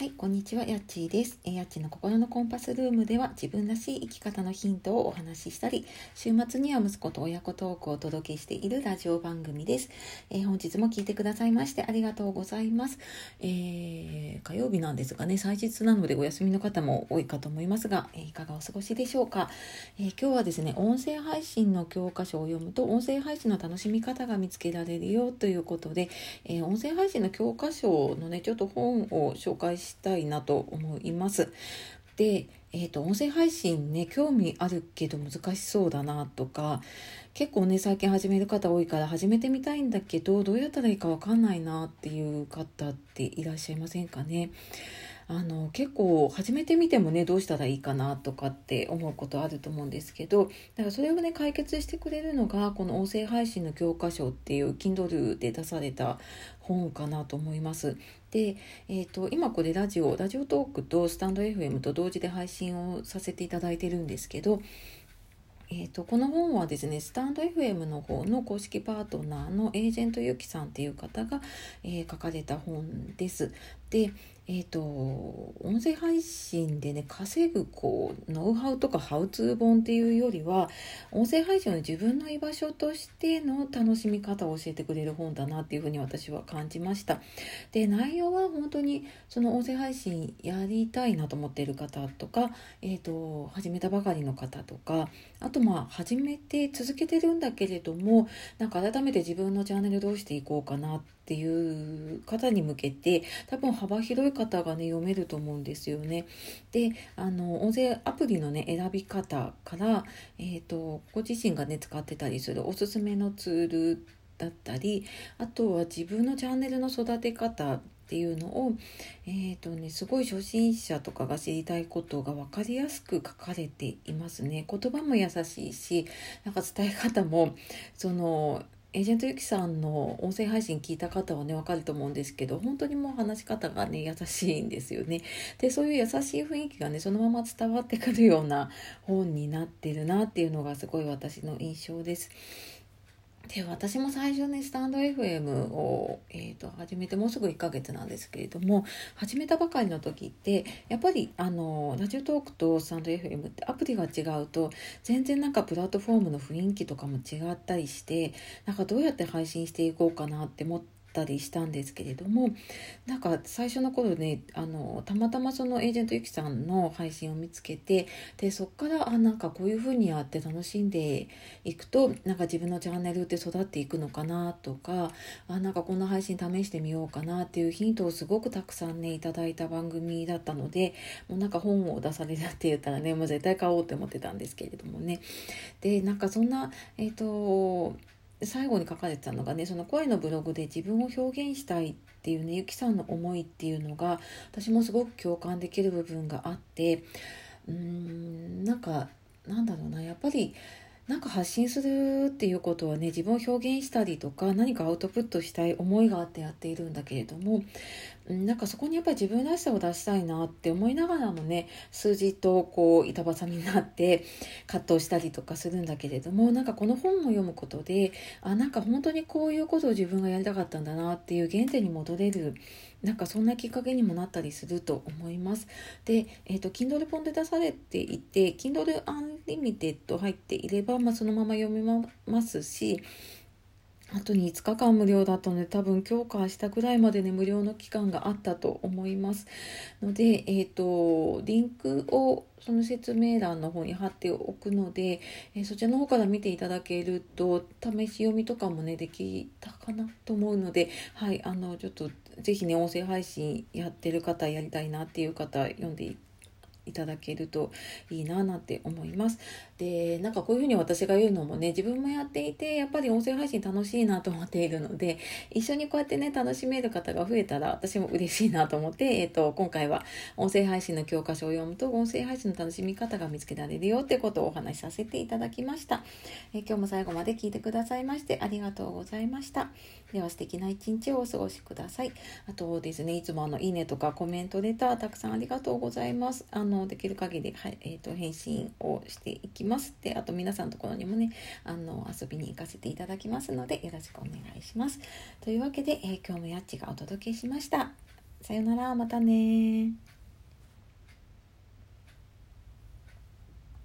はい、こんにちは、やっちーです。やっちーの心のコンパスルームでは自分らしい生き方のヒントをお話ししたり、週末には息子と親子トークをお届けしているラジオ番組です。えー、本日も聞いてくださいましてありがとうございます。えー、火曜日なんですがね、祭日なのでお休みの方も多いかと思いますが、えー、いかがお過ごしでしょうか、え今日はですね、音声配信の教科書を読むと、音声配信の楽しみ方が見つけられるよということで、え音声配信の教科書のね、ちょっと本を紹介してしたいなと思います。で、えーと、音声配信ね興味あるけど難しそうだなとか結構ね最近始める方多いから始めてみたいんだけどどうやったらいいか分かんないなっていう方っていらっしゃいませんかね。あの結構始めてみてもねどうしたらいいかなとかって思うことあると思うんですけどだからそれをね解決してくれるのがこの音声配信の教科書っていう Kindle で出された本かなと思います。で、えーと、今これラジオラジオトークとスタンド FM と同時で配信をさせていただいてるんですけどえーと、この本はですねスタンド FM の方の公式パートナーのエージェントゆきさんっていう方が、えー、書かれた本です。で、えっ、ー、と音声配信でね稼ぐこうノウハウとかハウツー本っていうよりは音声配信を自分の居場所としての楽しみ方を教えてくれる本だなっていうふうに私は感じました。で内容は本当にその音声配信やりたいなと思っている方とか、えーと、始めたばかりの方とかあとまあ始めて続けてるんだけれどもなんか改めて自分のチャンネルどうしていこうかなっていう方に向けて多分幅広い方がね読めると思うんですよね。であの音声アプリのね選び方から、えーと、ご自身がね使ってたりするおすすめのツールだったりあとは自分のチャンネルの育て方っていうのを、えーとね、すごい初心者とかが知りたいことが分かりやすく書かれていますね。言葉も優しいしなんか伝え方もそのエージェントゆきさんの音声配信聞いた方はねわかると思うんですけど本当にもう話し方がね優しいんですよね。でそういう優しい雰囲気がねそのまま伝わってくるような本になってるなっていうのがすごい私の印象です。で私も最初ねスタンド FM を、えーと、始めてもうすぐ1ヶ月なんですけれども始めたばかりの時ってやっぱりあのラジオトークとスタンド FM ってアプリが違うと全然なんかプラットフォームの雰囲気とかも違ったりしてなんかどうやって配信していこうかなって思ってたりしたんですけれどもなんか最初の頃ねあのたまたまそのエージェントゆきさんの配信を見つけてでそっからあなんかこういう風にやって楽しんでいくとなんか自分のチャンネルって育っていくのかなとかあなんかこんな配信試してみようかなっていうヒントをすごくたくさんねいただいた番組だったのでもうなんか本を出されたって言ったらねもう絶対買おうって思ってたんですけれどもね。でなんかそんなえっ、ー、と最後に書かれてたのがねその声のブログで自分を表現したいっていうねゆきさんの思いっていうのが私もすごく共感できる部分があってうーんなんかなんだろうなやっぱりなんか発信するっていうことはね自分を表現したりとか何かアウトプットしたい思いがあってやっているんだけれどもなんかそこにやっぱり自分らしさを出したいなって思いながらもね数字とこう板挟みになって葛藤したりとかするんだけれどもなんかこの本を読むことであなんか本当にこういうことを自分がやりたかったんだなっていう原点に戻れるなんかそんなきっかけにもなったりすると思います。で、えっ、ー、と Kindle 本で出されていて Kindle Unlimited 入っていれば、まあ、そのまま読めますしあとに5日間無料だったので多分今日か明日ぐらいまでね無料の期間があったと思いますのでえっ、ー、とリンクをその説明欄の方に貼っておくので、えー、そちらの方から見ていただけると試し読みとかもねできたかなと思うのではいあのちょっとぜひね音声配信やってる方やりたいなっていう方読んでいただけるといいななんて思います。でなんかこういうふうに私が言うのもね自分もやっていてやっぱり音声配信楽しいなと思っているので一緒にこうやってね楽しめる方が増えたら私も嬉しいなと思って、えーと、今回は音声配信の教科書を読むと音声配信の楽しみ方が見つけられるよってことをお話しさせていただきました。えー、今日も最後まで聞いてくださいましてありがとうございました。では素敵な一日をお過ごしください。あとですねいつもあのいいねとかコメントレターたくさんありがとうございます。あのできる限り、はいえーと、返信をしていきます。であと皆さんのところにもねあの遊びに行かせていただきますのでよろしくお願いします。というわけで、えー、今日もやっちがお届けしました。さよなら、またね